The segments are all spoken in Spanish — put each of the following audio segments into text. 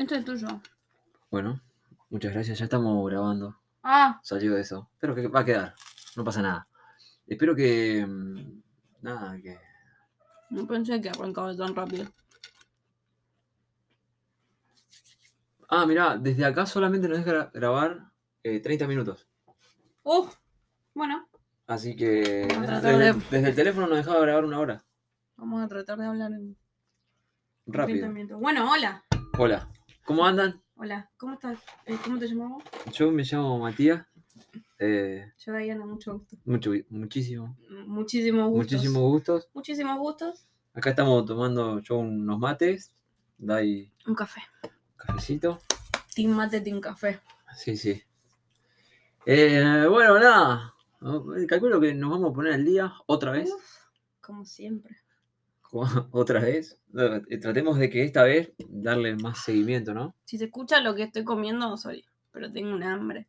Esto es tuyo. Bueno, muchas gracias. Ya estamos grabando. Ah, Salió eso. Espero que va a quedar. No pasa nada. Espero que. mm, Nada, que. no pensé que arrancaba tan rápido. Ah, mirá, desde acá solamente nos deja gra- grabar eh, 30 minutos. Uh, bueno, Así que. Vamos a tratar Desde, de- desde el teléfono nos dejaba grabar una hora. vamos a tratar de hablar en 30 Rápido. minutos. Bueno, hola. Hola. ¿Cómo andan? Hola, ¿cómo estás? Eh, ¿Cómo te llamamos? Yo me llamo Matías. Eh, Yo, Diana, mucho gusto. mucho, muchísimo. Muchísimos gustos. Muchísimos gustos. Muchísimos gustos. Acá estamos tomando yo unos mates. Dai Un café. cafecito. Team mate, team café. Sí, sí. Eh, bueno, nada. Calculo que nos vamos a poner al día otra vez. Uf, como siempre. Otra vez. Eh, Tratemos de que esta vez darle más seguimiento, ¿no? Si se escucha lo que estoy comiendo, soy. Pero tengo un hambre.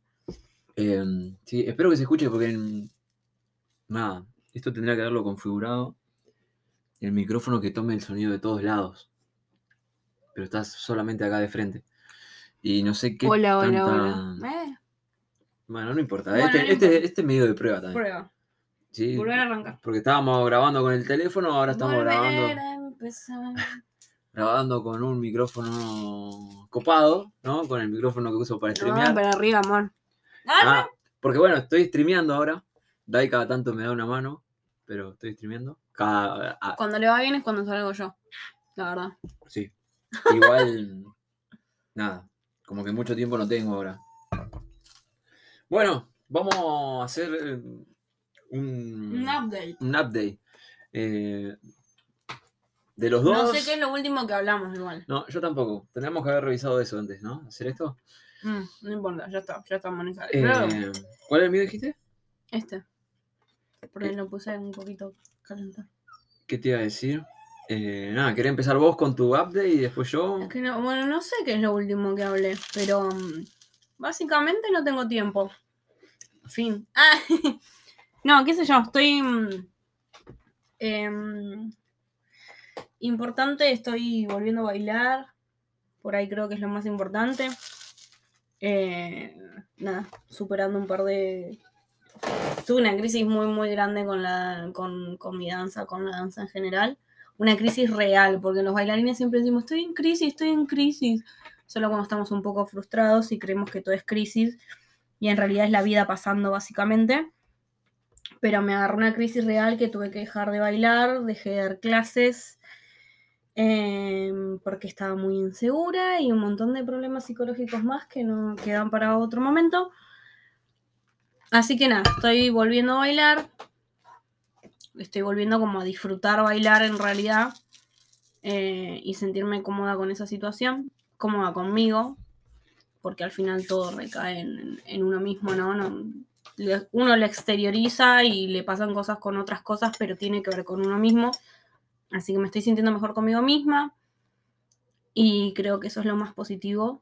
Eh, sí, espero que se escuche porque mm, nada, esto tendría que haberlo configurado. El micrófono que tome el sonido de todos lados. Pero estás solamente acá de frente. Y no sé qué. hola, hola, tanta- hola. Eh, Bueno, no importa. Bueno, este, no este- importa. este es medio de prueba también. prueba. Sí, Volver a arrancar. porque estábamos grabando con el teléfono, ahora estamos Volver grabando, a empezar. grabando con un micrófono copado, ¿no? Con el micrófono que uso para No, streamear. para arriba, amor. Ah, Ah, porque bueno, estoy streameando ahora. Dai cada tanto me da una mano, pero estoy streameando. Cada, ah, Cuando le va bien es cuando salgo yo. La verdad. sí. Igual, nada, como que mucho tiempo no tengo ahora. Bueno, vamos a hacer eh, un, Un update. un update. eh, de los dos. No sé qué es lo último que hablamos igual. No, yo tampoco. Tendríamos que haber revisado eso antes, ¿no? ¿Hacer esto? Mm, no importa, ya está, ya estamos en esa. Eh, ¿Cuál es el mío dijiste? este. Porque lo puse un poquito calentar. ¿Qué te iba a decir? Eh, nada, quería empezar vos con tu update y después yo. Es que no, bueno, no sé qué es lo último que hablé, pero mm, básicamente no tengo tiempo. Fin. Ah, no, qué sé yo, estoy. em, importante, estoy volviendo a bailar. Por ahí creo que es lo más importante. Eh, nada, superando un par de. Tuve una crisis muy, muy grande con, la, con, con mi danza, con la danza en general una crisis real, porque los bailarines siempre decimos, estoy en crisis, estoy en crisis, solo cuando estamos un poco frustrados y creemos que todo es crisis, y en realidad es la vida pasando básicamente. Pero me agarró una crisis real que tuve que dejar de bailar, dejé de dar clases, em, porque estaba muy insegura y un montón de problemas psicológicos más que no quedan para otro momento. Así que nada, estoy volviendo a bailar, estoy volviendo como a disfrutar bailar en realidad eh, y sentirme cómoda con esa situación, cómoda conmigo, porque al final todo recae en, en uno mismo, ¿no? Uno le exterioriza y le pasan cosas con otras cosas, pero tiene que ver con uno mismo. Así que me estoy sintiendo mejor conmigo misma y creo que eso es lo más positivo.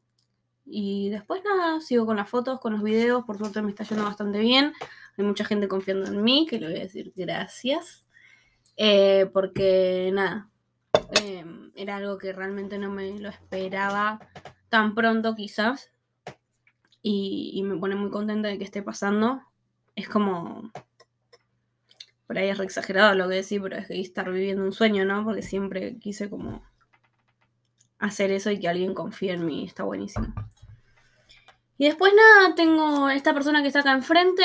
Y después nada, sigo con las fotos, con los videos, por suerte me está yendo bastante bien. Hay mucha gente confiando en mí, que le voy a decir gracias. Eh, porque nada, eh, era algo que realmente no me lo esperaba tan pronto quizás. Y me pone muy contenta de que esté pasando. Es como... Por ahí es re exagerado lo que decir, pero es que estar viviendo un sueño, ¿no? Porque siempre quise como hacer eso y que alguien confíe en mí. Está buenísimo. Y después nada, tengo esta persona que está acá enfrente,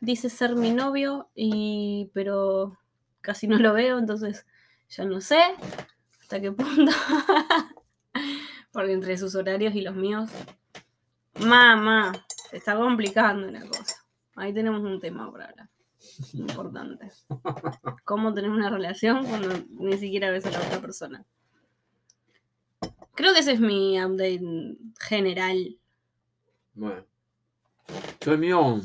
dice ser mi novio, y pero casi no lo veo, entonces ya no sé hasta qué punto. Porque entre sus horarios y los míos, mamá, se está complicando una cosa. Ahí tenemos un tema para hablar. Importante. ¿Cómo tener una relación cuando ni siquiera ves a la otra persona? Creo que ese es mi update general. Bueno. Yo el mío.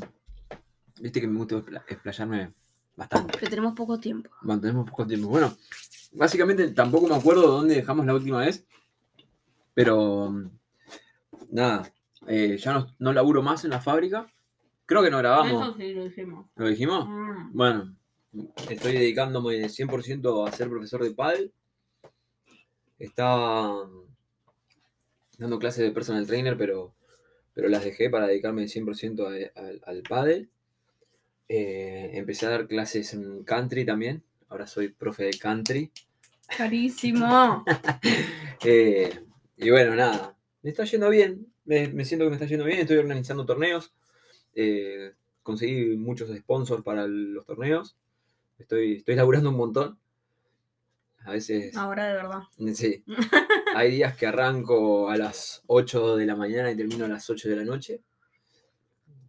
Viste que me gusta expla- explayarme bastante. Pero tenemos poco tiempo. Mantenemos poco tiempo. Bueno, básicamente tampoco me acuerdo dónde dejamos la última vez. Pero. Nada. eh, ya no, no laburo más en la fábrica. Creo que no grabamos. Eso sí lo hicimos. ¿Lo dijimos? Mm. Bueno, estoy dedicándome 100% a ser profesor de pádel. Estaba dando clases de personal trainer, pero, pero las dejé para dedicarme 100% a- al- al pádel. Eh, empecé a dar clases en country también. Ahora soy profe de country. Carísimo. Eh, y bueno, nada, me está yendo bien. Me, me siento que me está yendo bien. Estoy organizando torneos. Eh, conseguí muchos sponsors para los torneos. Estoy, estoy laburando un montón. A veces, Ahora de verdad. sí. Hay días que arranco a las 8 de la mañana y termino a las 8 de la noche.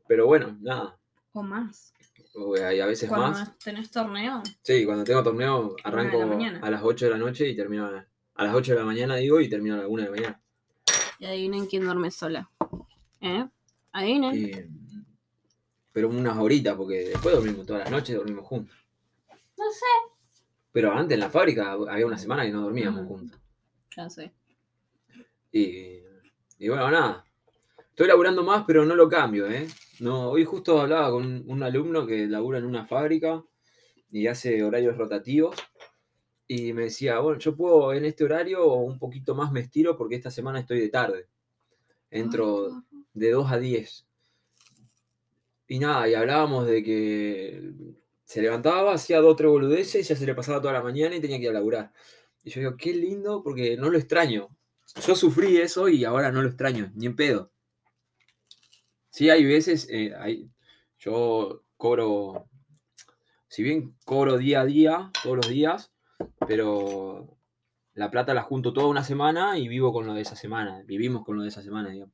Pero bueno, nada. O más. o Hay a veces Cuando más. tenés torneo. Sí, cuando tengo torneo arranco la a las 8 de la noche y termino a, a las 8 de la mañana, digo, y termino a la 1 de la mañana. Y adivinen quién duerme sola. ¿Eh? Adivinen. Y- pero unas horitas, porque después dormimos todas las noches, dormimos juntos. No sé. Pero antes en la fábrica había una semana que no dormíamos Ujú. juntos. Ya sé. Y, y bueno, nada. Estoy laburando más, pero no lo cambio, ¿eh? No, hoy justo hablaba con un, alumno que labura en una fábrica y hace horarios rotativos. Y me decía, bueno, yo puedo en este horario un poquito más me estiro porque esta semana estoy de tarde. Entro de 2 a 10. Y nada, y hablábamos de que se levantaba, hacía dos o tres boludeces y ya se le pasaba toda la mañana y tenía que ir a laburar. Y yo digo, qué lindo porque no lo extraño. Yo sufrí eso y ahora no lo extraño, ni en pedo. Sí, hay veces, eh, hay- yo cobro, si bien cobro día a día, todos los días, pero la plata la junto toda una semana y vivo con lo de esa semana. Vivimos con lo de esa semana, digamos.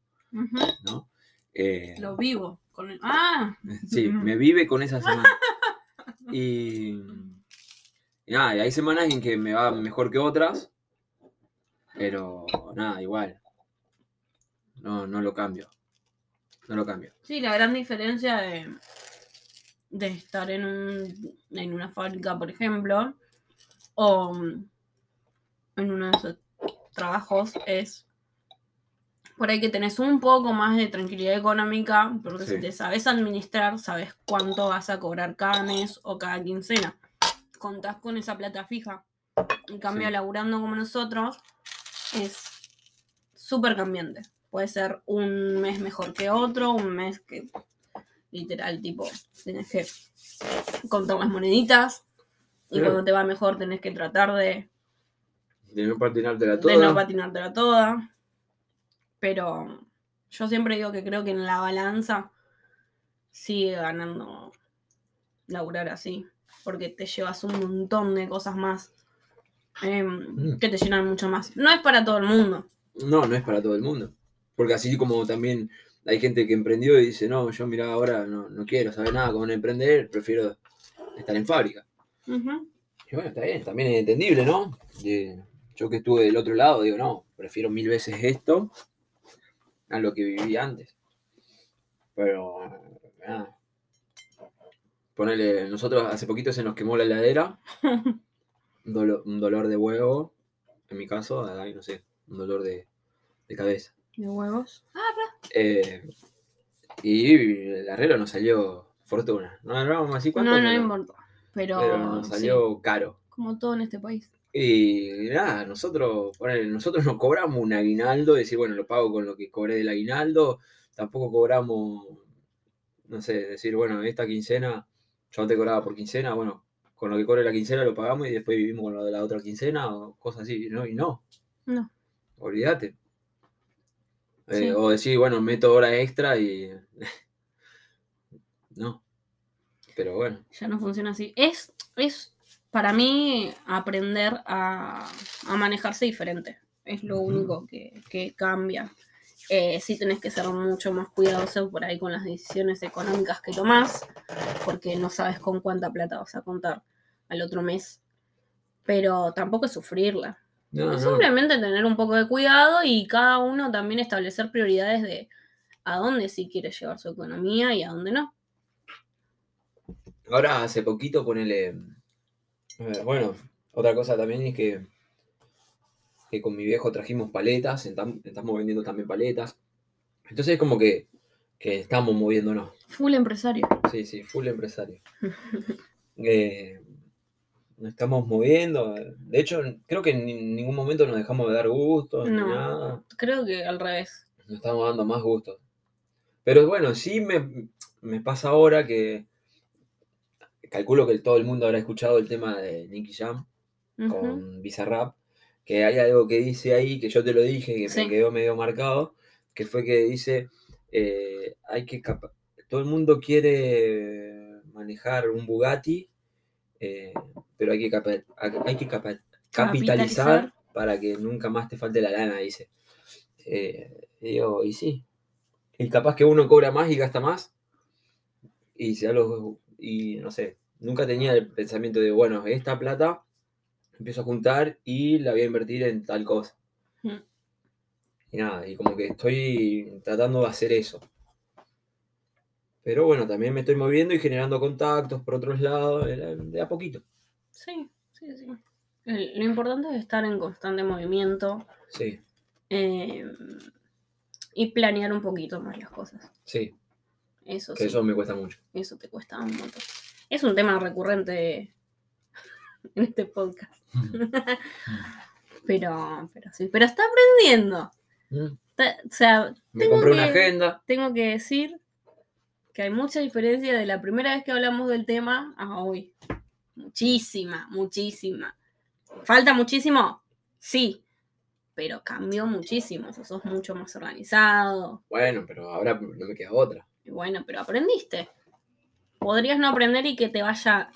¿no? Eh, Lo vivo. Con el... Ah. Sí, me vive con esa semana. Y, y nada, y hay semanas en que me va mejor que otras, pero nada, igual. No, no lo cambio. No lo cambio. Sí, la gran diferencia de, de estar en, un, en una fábrica, por ejemplo, o en uno de esos trabajos es por ahí que tenés un poco más de tranquilidad económica, porque Sí. si te sabes administrar, sabes cuánto vas a cobrar cada mes o cada quincena. Contás con esa plata fija. En cambio, Sí. laburando como nosotros, es súper cambiante. Puede ser un mes mejor que otro, un mes que literal, tipo, tenés que contar las moneditas. Y cuando te va mejor tenés que tratar de, De no patinártela de toda. no patinártela toda. Pero yo siempre digo que creo que en la balanza sigue ganando laburar así. Porque te llevas un montón de cosas más em, Mm. que te llenan mucho más. No es para todo el mundo. No, no es para todo el mundo. Porque así como también hay gente que emprendió y dice, no, yo mira ahora no, no quiero saber nada con emprender, prefiero estar en fábrica. Y bueno, está bien, también es entendible, ¿no? Eh, yo que estuve del otro lado, digo, no, prefiero mil veces esto a lo que viví antes. Pero, nada. Ponele, nosotros hace poquito se nos quemó la heladera, un, dolo- un dolor de huevo, en mi caso, ay, no sé, un dolor de, de cabeza. De huevos. Eh, y el arreglo nos salió fortuna. No vamos así cuánto, No, no pero, importa. Pero, pero nos sí, salió caro. como todo en este país. Y nada, nosotros, ponele, nosotros no cobramos un aguinaldo, decir, bueno, lo pago con lo que cobré del aguinaldo, tampoco cobramos, no sé, decir, bueno, esta quincena, yo antes cobraba por quincena, bueno, con lo que cobre la quincena lo pagamos y después vivimos con lo de la otra quincena o cosas así, ¿no? Y no, No. olvídate. Eh. O decir, bueno, meto hora extra y... no. Pero bueno, Ya no funciona así. Es, es para mí aprender a, a manejarse diferente. Es lo único que, que cambia. Eh, sí tenés que ser mucho más cuidadoso por ahí con las decisiones económicas que tomás, porque no sabes con cuánta plata vas a contar al otro mes. Pero tampoco es sufrirla. no. simplemente tener un poco de cuidado y cada uno también establecer prioridades de a dónde sí quiere llevar su economía y a dónde no. Ahora hace poquito ponele. Eh, Bueno, otra cosa también es que, que con mi viejo trajimos paletas, entam- estamos vendiendo también paletas. Entonces es como que, que estamos moviéndonos. Full empresario. Sí, sí, full empresario. Eh, nos estamos moviendo. De hecho, creo que en ni- ningún momento nos dejamos de dar gusto ni nada. Creo que al revés. Nos estamos dando más gustos. Pero bueno, sí me, me pasa ahora que calculo que todo el mundo habrá escuchado el tema de Nicky Jam con Bizarrap, que hay algo que dice ahí, que yo te lo dije, que Sí. me quedó medio marcado, que fue que dice, eh, hay que todo el mundo quiere manejar un Bugatti, eh, pero hay que, capa- hay que capa- capitalizar Capitalizar. para que nunca más te falte la lana, dice. Eh, y digo, y sí. Y capaz que uno cobra más y gasta más. Y se da los- y no sé, nunca tenía el pensamiento de, bueno, esta plata empiezo a juntar y la voy a invertir en tal cosa. Mm. Y nada, y como que estoy tratando de hacer eso. Pero bueno, también me estoy moviendo y generando contactos por otros lados, de a poquito. Sí, sí, sí. Lo importante es estar en constante movimiento Sí, eh, y planear un poquito más las cosas. sí, Eso que sí, eso me cuesta mucho. eso te cuesta un montón. Es un tema recurrente en este podcast. Pero, pero sí, pero está aprendiendo. Mm. Está- o sea, Me Tengo compré una que- agenda. tengo que decir que hay mucha diferencia de la primera vez que hablamos del tema a hoy. Muchísima, muchísima. ¿Falta muchísimo? Sí, pero cambió muchísimo. O sea, sos mucho más organizado. Bueno, pero ahora no me queda otra. Y bueno, pero aprendiste. Podrías no aprender y que te vaya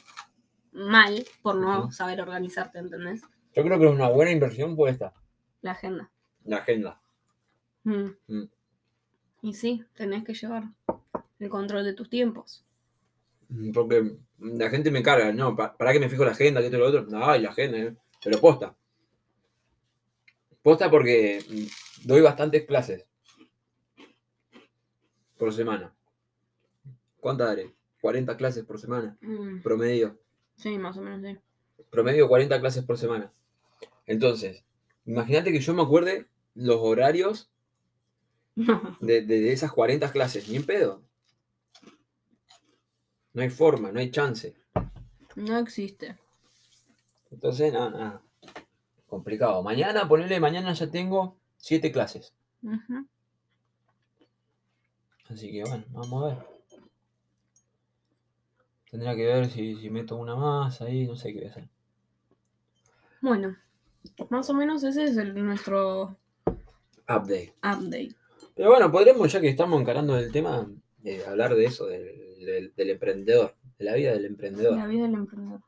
mal por no saber organizarte, ¿entendés? Yo creo que una buena inversión fue esta, La agenda. la agenda. Mm. Mm. Y sí, tenés que llevar el control de tus tiempos. Mm, Porque la gente me carga, no, pa- ¿para qué me fijo la agenda? que esto y lo otro? No, y la agenda, eh. pero posta. Posta porque doy bastantes clases por semana. ¿Cuántas daré? 40 clases por semana, Mm. promedio. Sí, más o menos, sí. Promedio 40 clases por semana. Entonces, imagínate que yo me acuerde los horarios de, de- de esas 40 clases, ni en pedo. No hay forma, no hay chance. No existe. Entonces, nada, nada. Complicado. Mañana, ponele, mañana ya tengo 7 clases. Así que bueno, vamos a ver. Tendría que ver si, si meto una más ahí, no sé qué voy a hacer. Bueno, más o menos ese es el, nuestro Update. update. Pero bueno, podríamos, ya que estamos encarando el tema, eh, hablar de eso, del, del- del emprendedor, de la vida del emprendedor. La vida del emprendedor.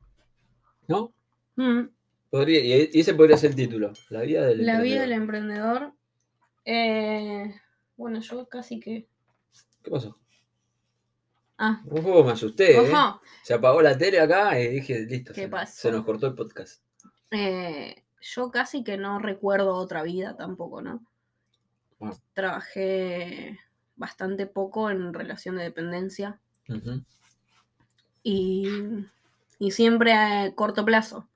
¿No? Mm, Podría, y ese podría ser el título. La vida del La vida emprendedor. del emprendedor. eh, bueno, yo casi que. ¿Qué pasó? Ah, Un poco me asusté, ¿eh? ojo. Se apagó la tele acá y dije, listo. ¿Qué se, pasó? se nos cortó el podcast. Eh, yo casi que no recuerdo otra vida tampoco, ¿no? Ah. Trabajé bastante poco en relación de dependencia y, y siempre a corto plazo.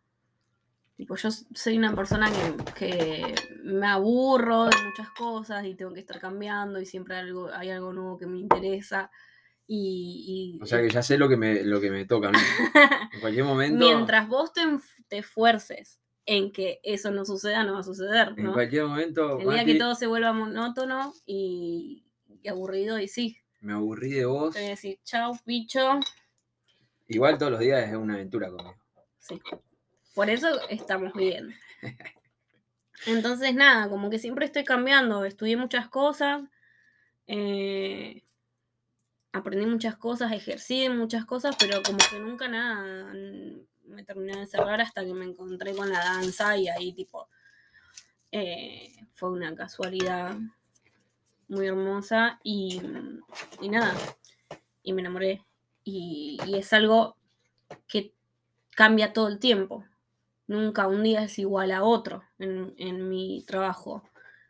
Tipo, yo soy una persona que, que me aburro de muchas cosas y tengo que estar cambiando y siempre algo, hay algo nuevo que me interesa. Y, y- O sea que ya sé lo que me, lo que me toca, ¿no? En cualquier momento. mientras vos te, te esfuerces en que eso no suceda, no va a suceder. En cualquier momento. El día Mati, que todo se vuelva monótono y, y aburrido, y sí, Me aburrí de vos. te voy a decir, chao, bicho. Igual todos los días es una aventura conmigo. Sí. Por eso estamos bien. Entonces, nada, como que siempre estoy cambiando. Estudié muchas cosas, eh, aprendí muchas cosas, ejercí muchas cosas, pero como que nunca nada me terminé de cerrar hasta que me encontré con la danza y ahí, tipo, eh, fue una casualidad muy hermosa y, y nada, y me enamoré. Y, es algo que cambia todo el tiempo. Nunca un día es igual a otro en mi trabajo.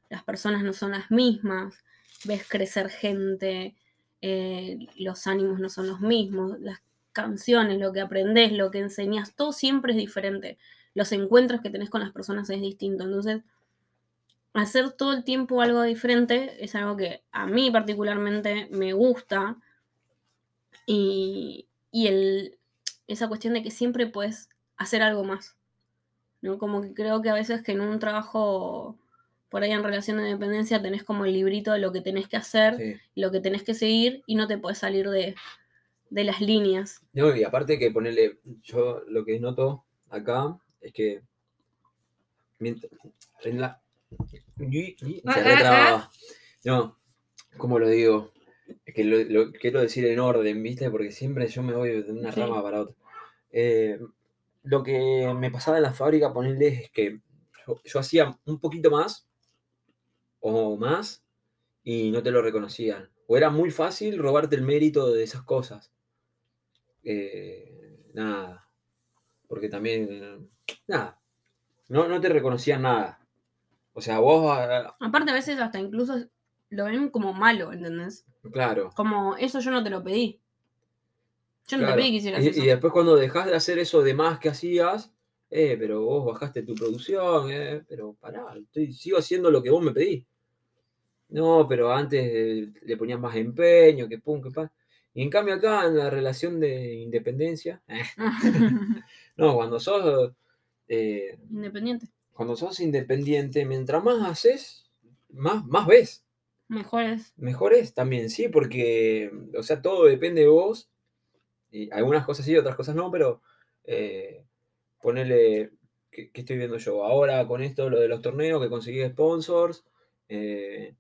Las personas no son las mismas, ves crecer gente, eh, los ánimos no son los mismos, las canciones, lo que aprendes, lo que enseñas, todo siempre es diferente. Los encuentros que tenés con las personas es distinto. Entonces, hacer todo el tiempo algo diferente es algo que a mí particularmente me gusta. Y, y el, esa cuestión de que siempre puedes hacer algo más. ¿no? Como que creo que a veces que en un trabajo por ahí en relación de dependencia tenés como el librito de lo que tenés que hacer, Sí. lo que tenés que seguir y no te puedes salir de, de las líneas. No, y aparte que ponerle, yo lo que noto acá es que mientras, en la y- y- Ah, se ah, retrababa. No, como lo digo, es que lo, lo quiero decir en orden, ¿viste? Porque siempre yo me voy de una Sí. rama para otra. Eh, lo que me pasaba en la fábrica, ponerle, es que yo, yo hacía un poquito más o más y no te lo reconocían. O era muy fácil robarte el mérito de esas cosas. Eh, nada. Porque también, nada. No, no te reconocían nada. O sea, vos, ah, Aparte a veces hasta incluso lo ven como malo, ¿entendés? claro. Como eso yo no te lo pedí. Yo no claro. te pedí que hicieras y, eso. y después cuando dejás de hacer eso de más que hacías, eh, pero vos bajaste tu producción, eh, pero pará, estoy, sigo haciendo lo que vos me pedís. No, pero antes eh, le ponías más empeño, que pum, que pa. Y en cambio acá en la relación de independencia, no, cuando sos, eh, Independiente. cuando sos independiente, mientras más haces, más, más ves. Mejor es. Mejor es también, sí, porque, o sea, todo depende de vos. Y algunas cosas sí, otras cosas no, pero eh, ponerle, ¿qué, qué estoy viendo yo? Ahora con esto, lo de los torneos, que conseguí sponsors, eh,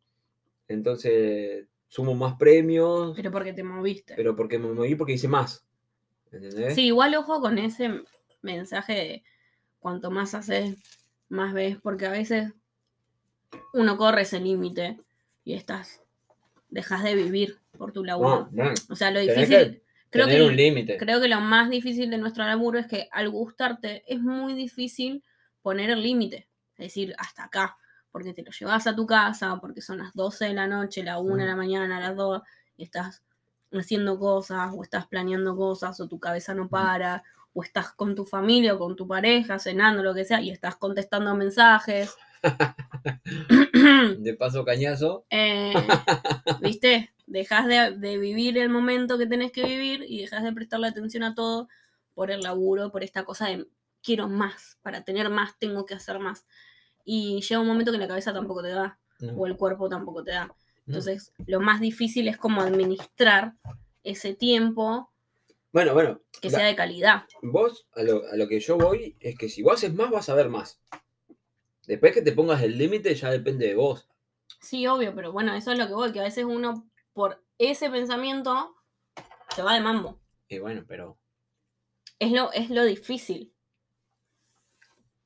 entonces sumo más premios, Pero porque te moviste. pero porque me moví porque hice más. ¿Entendés? Sí, igual ojo con ese mensaje de cuanto más haces, más ves, porque a veces uno corre ese límite y estás, dejas de vivir por tu laburo. No, no, O sea, lo difícil, creo tener que, un límite. creo que lo más difícil de nuestro laburo es que al gustarte es muy difícil poner el límite, es decir, hasta acá, porque te lo llevas a tu casa, porque son las 12 de la noche, la 1 de la mañana, las 2, y estás haciendo cosas, o estás planeando cosas, o tu cabeza no para, o estás con tu familia o con tu pareja, cenando, lo que sea, y estás contestando mensajes. De paso cañazo. Eh, ¿Viste? Dejas de, de vivir el momento que tenés que vivir y dejas de prestarle atención a todo por el laburo, por esta cosa de quiero más, para tener más tengo que hacer más. Y llega un momento que la cabeza tampoco te da, No, o el cuerpo tampoco te da. no. Entonces, lo más difícil es como administrar ese tiempo Bueno, bueno, que la- sea de calidad. vos a lo, a lo que yo voy es que si vos haces más, vas a ver más. Después que te pongas el límite, ya depende de vos. Sí, obvio, pero bueno, eso es lo que voy, que a veces uno por ese pensamiento se va de mambo. Y bueno, pero. Es lo, es lo difícil.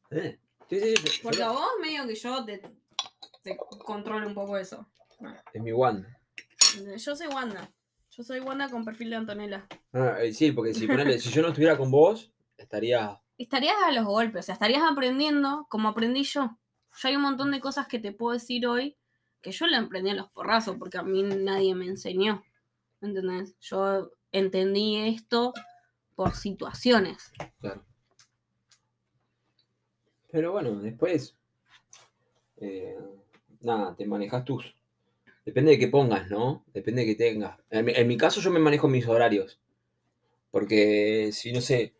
eh, Sí, sí, sí. Porque pero a vos medio que yo te, te controlo un poco eso. Es mi Wanda. Yo soy Wanda. Yo soy Wanda con perfil de Antonella. Ah, eh, sí, porque si, ponele, si yo no estuviera con vos, estaría. Estarías a los golpes, o sea, estarías aprendiendo como aprendí yo. Yo hay un montón de cosas que te puedo decir hoy que yo le aprendí a los porrazos porque a mí nadie me enseñó. ¿Entendés? Yo entendí esto por situaciones. Claro. Pero bueno, después. eh, nada, te manejas tus. Depende de qué pongas, ¿no? Depende de qué tengas. En mi, en mi caso, yo me manejo mis horarios. Porque si no sé,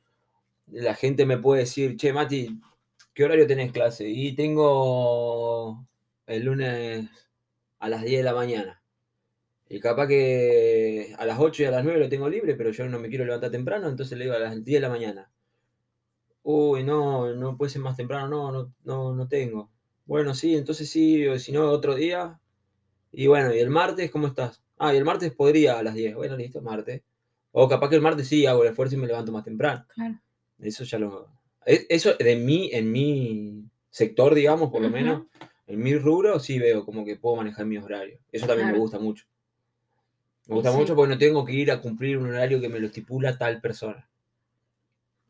la gente me puede decir, che, Mati, ¿qué horario tenés clase? Y tengo el lunes a las 10 de la mañana. Y capaz que a las 8 y a las 9 lo tengo libre, pero yo no me quiero levantar temprano, entonces le digo a las 10 de la mañana. Uy, no, no puede ser más temprano, no, no, no, no tengo. Bueno, sí, entonces sí, o si no, otro día. Y bueno, ¿y el martes cómo estás? Ah, y el martes podría a las 10. Bueno, listo, martes. O capaz que el martes sí hago el esfuerzo y me levanto más temprano. Claro. Eso ya lo. Eso de mí, en mi sector, digamos, por lo menos, en mi rubro, sí veo como que puedo manejar mis horarios. Eso también me gusta mucho. Me Y gusta sí. mucho porque no tengo que ir a cumplir un horario que me lo estipula tal persona.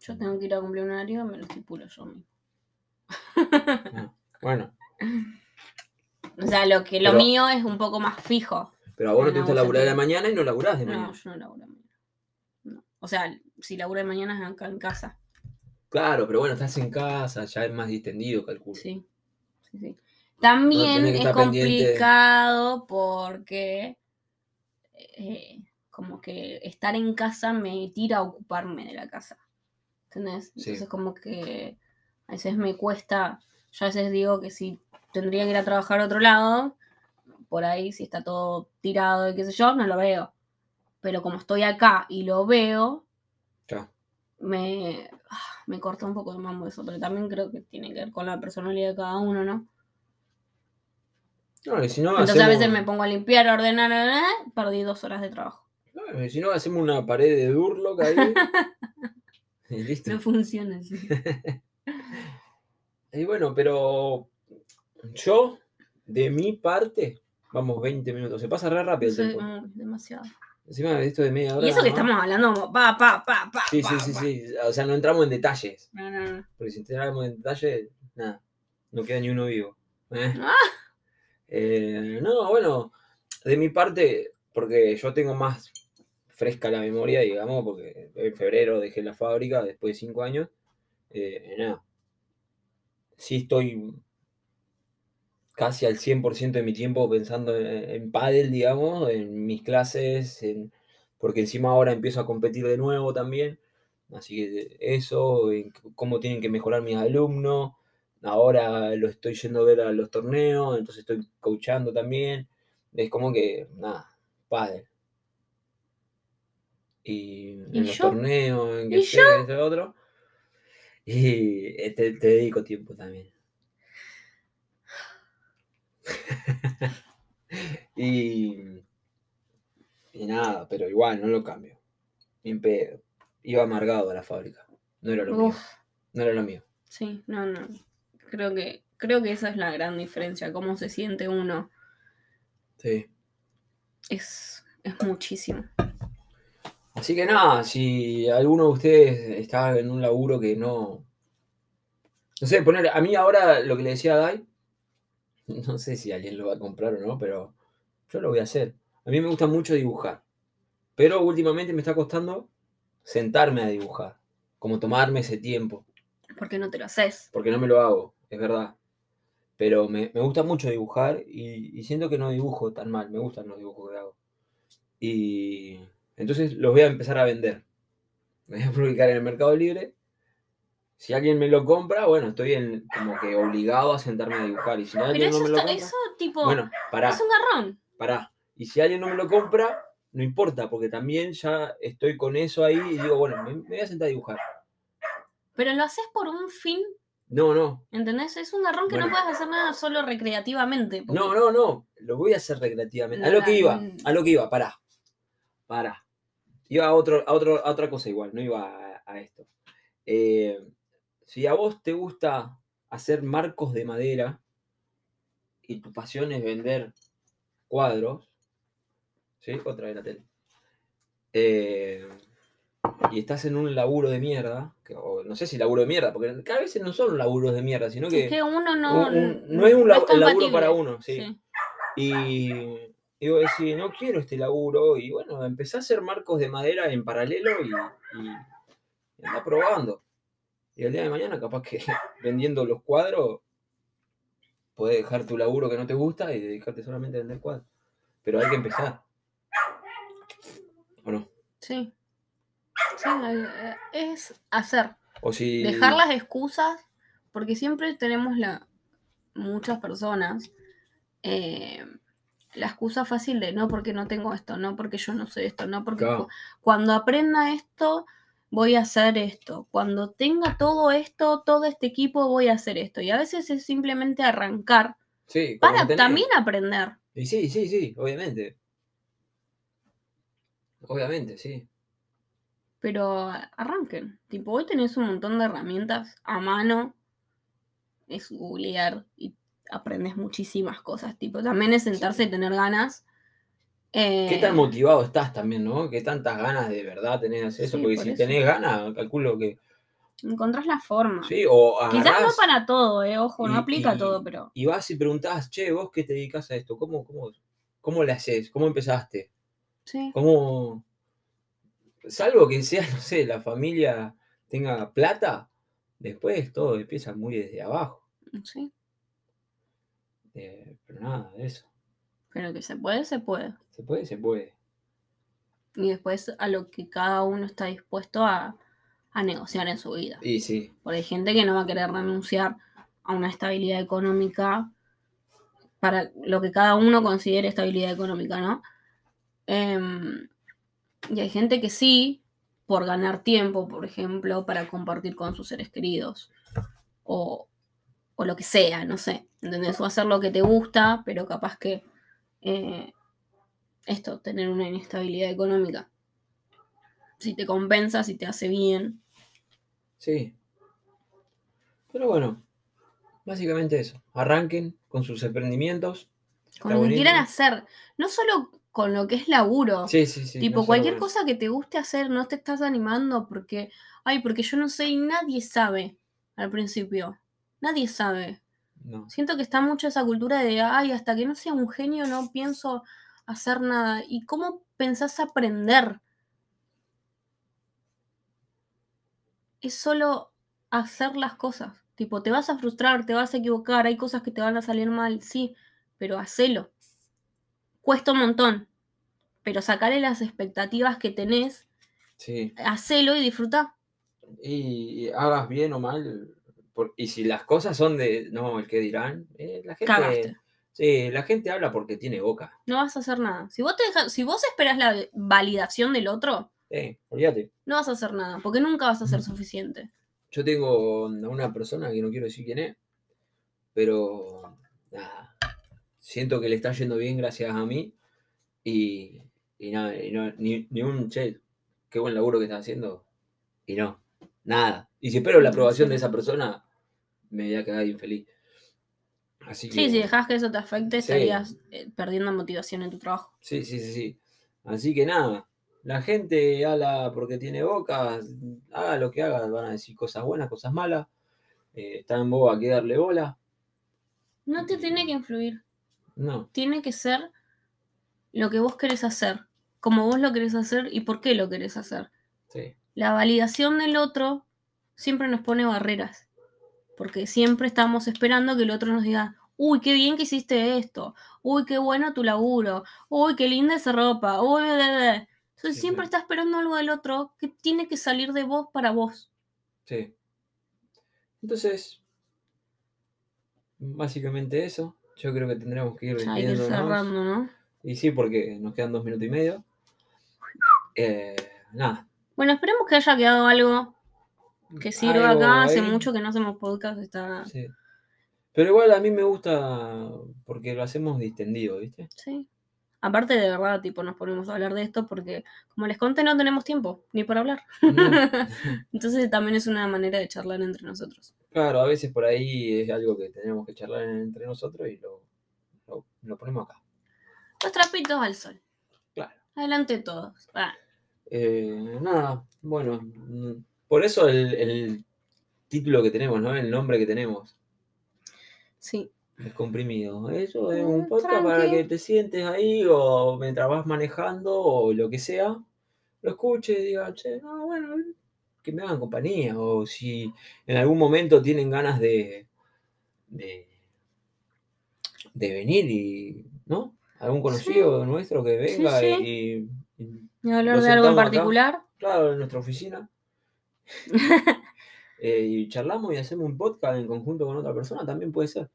Yo tengo que ir a cumplir un horario, me lo estipulo yo mismo. Bueno, O sea, lo que lo Pero- mío es un poco más fijo. pero a vos no te No, gusta vos laburar de la mañana y no laburás de No, mañana. yo no laburo de mañana. No. O sea, si laburo de mañana es acá en casa. Claro, pero bueno, estás en casa, ya es más distendido, calculo. Sí. sí, sí. También es pendiente. complicado porque eh, como que estar en casa me tira a ocuparme de la casa. ¿Entendés? Sí. Entonces como que a veces me cuesta, yo a veces digo que si tendría que ir a trabajar a otro lado, por ahí si está todo tirado y qué sé yo, no lo veo. Pero como estoy acá y lo veo, Claro. me, ah, me corta un poco el mambo eso, pero también creo que tiene que ver con la personalidad de cada uno, ¿no? No, y si no, Entonces a veces me pongo a limpiar, a ordenar, perdí dos horas de trabajo. no, y si no, hacemos una pared de Durlock ahí. y listo. No funciona así. Y bueno, pero yo, de mi parte, vamos 20 minutos. Se pasa re rápido el tiempo. mm, demasiado. Encima de esto de media hora. Y eso que ¿no? estamos hablando como pa, pa, pa, pa. Sí, pa, sí, sí, pa. sí. O sea, no entramos en detalles. No, no, no. Porque si entramos en detalles, nada. No queda ni uno vivo. ¿eh? Ah. Eh, no, bueno, de mi parte, porque yo tengo más fresca la memoria, digamos, porque en febrero dejé la fábrica después de cinco años. eh, nada. Sí estoy casi al 100% de mi tiempo pensando en, en pádel, digamos, en mis clases, en, porque encima ahora empiezo a competir de nuevo también. Así que eso, cómo tienen que mejorar mis alumnos. Ahora lo estoy yendo a ver a los torneos, entonces estoy coachando también. Es como que, nada, pádel. Y en ¿Y los torneos, en ¿Y que sé, este otro. Y eh, te, te dedico tiempo también. y, y nada, pero igual no lo cambio. En. Iba amargado a la fábrica. No era lo mío. No era lo mío. sí, no, no. Creo que, creo que esa es la gran diferencia. Cómo se siente uno Sí. es, es muchísimo. Así que nada, si alguno de ustedes está en un laburo que no. No sé, poner. A mí ahora lo que le decía a Dai, no sé si alguien lo va a comprar o no, pero yo lo voy a hacer. A mí me gusta mucho dibujar. Pero últimamente me está costando sentarme a dibujar. Como tomarme ese tiempo. Porque no te lo haces. Porque no me lo hago, es verdad. Pero me, me gusta mucho dibujar y, y siento que no dibujo tan mal. Me gustan los dibujos que hago. Y entonces los voy a empezar a vender. Me voy a publicar en el Mercado Libre. Si alguien me lo compra, bueno, estoy en, como que obligado a sentarme a dibujar. Y si Pero alguien eso, no me lo está, compra, eso tipo, bueno, pará, es un garrón. pará. Y si alguien no me lo compra, no importa, porque también ya estoy con eso ahí y digo, bueno, me, me voy a sentar a dibujar. Pero lo haces por un fin, No, no, ¿entendés? Es un garrón que no puedes hacer nada solo recreativamente. porque- No, no, no. Lo voy a hacer recreativamente. A lo que iba, a lo que iba, pará. Pará. Iba a, otro, a, otro, a otra cosa igual, no iba a, a esto. Eh, si a vos te gusta hacer marcos de madera y tu pasión es vender cuadros, ¿sí? Otra vez la tele. Eh, y estás en un laburo de mierda, que- o no sé si laburo de mierda, porque cada vez no son laburos de mierda, sino Es que, que uno no. un- un- no es un laburo para uno, sí. Sí. Y, y vos decís, no quiero este laburo. Y bueno, empecé a hacer marcos de madera en paralelo y, y, y andá probando. Y el día de mañana, capaz que vendiendo los cuadros, podés dejar tu laburo que no te gusta y dedicarte solamente a vender cuadros. Pero hay que empezar. ¿O no? Sí. Sí, eh, es hacer. O si. Dejar las excusas, porque siempre tenemos la. Muchas personas. eh, la excusa fácil de no porque no tengo esto, no porque yo no sé esto, no porque Claro. cu- cuando aprenda esto voy a hacer esto, cuando tenga todo esto, todo este equipo voy a hacer esto. Y a veces es simplemente arrancar Sí, para tenés. también aprender. Y sí, sí, sí, obviamente. Obviamente, sí. Pero arranquen. Tipo, hoy tenés un montón de herramientas a mano. Es googlear y aprendes muchísimas cosas. Tipo, también es sentarse y tener ganas. ¿Qué Eh, tan motivado estás también, no? ¿Qué tantas ganas de verdad tenés eso? Sí, Porque por si eso. tenés ganas, calculo que. Encontrás la forma. Sí, o Quizás no para todo, eh. Ojo, no aplica y- todo, pero. y vas y preguntás, che, vos qué te dedicas a esto, ¿cómo, cómo, cómo le haces? ¿Cómo empezaste? Sí. ¿Cómo? Salvo que sea, no sé, la familia tenga plata, después todo empieza muy desde abajo. Sí. Eh, pero nada, eso. Pero que se puede, se puede. Se puede, se puede. Y después a lo que cada uno está dispuesto a, a negociar en su vida. Y sí, Porque hay gente que no va a querer renunciar a una estabilidad económica para lo que cada uno considere estabilidad económica, ¿no? Em, y hay gente que sí, por ganar tiempo, por ejemplo, para compartir con sus seres queridos. O, o lo que sea, no sé. ¿Entendés? O hacer lo que te gusta, pero capaz que eh, esto, tener una inestabilidad económica. Si te compensa, si te hace bien. sí. Pero bueno, básicamente eso. Arranquen con sus emprendimientos. Con Está lo que quieran hacer. No solo con lo que es laburo. Sí, sí, sí. tipo, no cualquier cosa que te guste hacer, no te estás animando porque, ay, porque yo no sé y nadie sabe al principio. Nadie sabe. No. Siento que está mucho esa cultura de, ay, hasta que no sea un genio no pienso hacer nada. ¿Y cómo pensás aprender? Es solo hacer las cosas. Tipo, te vas a frustrar, te vas a equivocar, hay cosas que te van a salir mal, sí, pero hacelo. Cuesta un montón, pero sacale las expectativas que tenés, Sí. hacelo y disfruta. Y hagas bien o mal. por- y si las cosas son de. No, el que dirán. eh, la gente. Cagaste. Sí, la gente habla porque tiene boca. No vas a hacer nada. Si vos, te dejas- si vos esperas la validación del otro, olvídate. no vas a hacer nada, porque nunca vas a ser suficiente. Yo tengo a una persona que no quiero decir quién es, pero nada, siento que le está yendo bien gracias a mí y, y nada, y no- ni, ni un che, qué buen laburo que está haciendo, y no, nada. Y si espero la aprobación de esa persona, me voy a quedar infeliz. Así que, Sí, si dejas que eso te afecte, Sí. estarías eh, perdiendo motivación en tu trabajo. sí, sí, sí, sí. Así que nada, la gente habla porque tiene boca, haga lo que haga, van a decir cosas buenas, cosas malas. Eh, está en boga que darle bola. No te tiene que influir. No, Tiene que ser lo que vos querés hacer, como vos lo querés hacer y por qué lo querés hacer. sí. La validación del otro siempre nos pone barreras, porque siempre estamos esperando que el otro nos diga, uy, qué bien que hiciste esto, uy, qué bueno tu laburo, uy, qué linda esa ropa, uy, bla, bla, bla". Entonces Sí, siempre claro. está esperando algo del otro que tiene que salir de vos para vos. Sí. Entonces, básicamente eso. Yo creo que tendremos que ir. Y sí, porque nos quedan dos minutos y medio. Eh, nada. Bueno, esperemos que haya quedado algo que sirva algo acá. Hace mucho que no hacemos podcast, está... Sí. Pero igual a mí me gusta porque lo hacemos distendido, ¿viste? Sí. Aparte de verdad, tipo, nos ponemos a hablar de esto porque, como les conté, no tenemos tiempo ni para hablar. No. Entonces también es una manera de charlar entre nosotros. Claro, a veces por ahí es algo que tenemos que charlar entre nosotros y lo, lo, lo ponemos acá. Los trapitos al sol. Claro. Adelante todos. Ah, Eh, nada, bueno, mm, por eso el, el título que tenemos, ¿no? El nombre que tenemos. sí. Descomprimido. Eso es Mm, un podcast para que te sientes ahí o mientras vas manejando o lo que sea, lo escuches y digas, che, no, bueno, que me hagan compañía. O si en algún momento tienen ganas de, de, de venir y, ¿no? Algún conocido nuestro que venga sí. y, y- Y hablar de algo en acá. particular. claro, en nuestra oficina. eh, y charlamos y hacemos un podcast en conjunto con otra persona, también puede ser.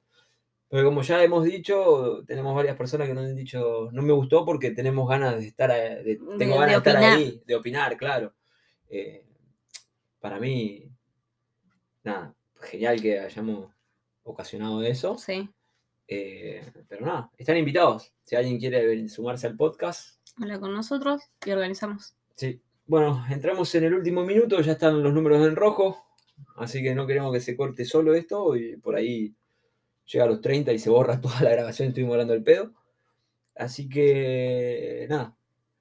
Pero como ya hemos dicho, tenemos varias personas que nos han dicho, no me gustó porque tenemos ganas de estar, de- tengo De- ganas de de estar opinar. ahí, de opinar, claro. Eh, para mí, nada, genial que hayamos ocasionado eso. Sí. Eh, pero nada, están invitados. Si alguien quiere sumarse al podcast, Habla con nosotros y organizamos. Sí. Bueno, entramos en el último minuto, ya están los números en rojo, así que no queremos que se corte solo esto y por ahí llega a los 30 y se borra toda la grabación, estuvimos hablando del pedo. Así que nada,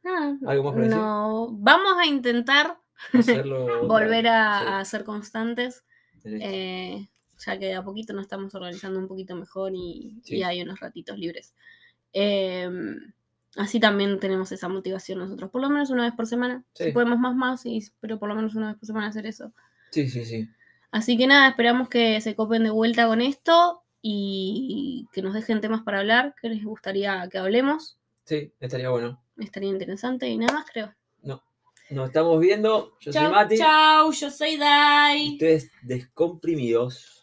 Ah, ¿Algo más para decir? no. Vamos a intentar hacerlo. volver a, a ser constantes. sí, eh, ya que de a poquito nos estamos organizando un poquito mejor y, Sí. y hay unos ratitos libres. Em, así también tenemos esa motivación nosotros, por lo menos una vez por semana. Sí. Si podemos más, más, y- pero por lo menos una vez por semana hacer eso. sí, sí, sí. Así que nada, esperamos que se copen de vuelta con esto y que nos dejen temas para hablar, que les gustaría que hablemos. Sí, estaría bueno. Estaría interesante y nada más creo. No. Nos estamos viendo. Yo soy Chau, Mati. chau, yo soy Dai. Ustedes descomprimidos.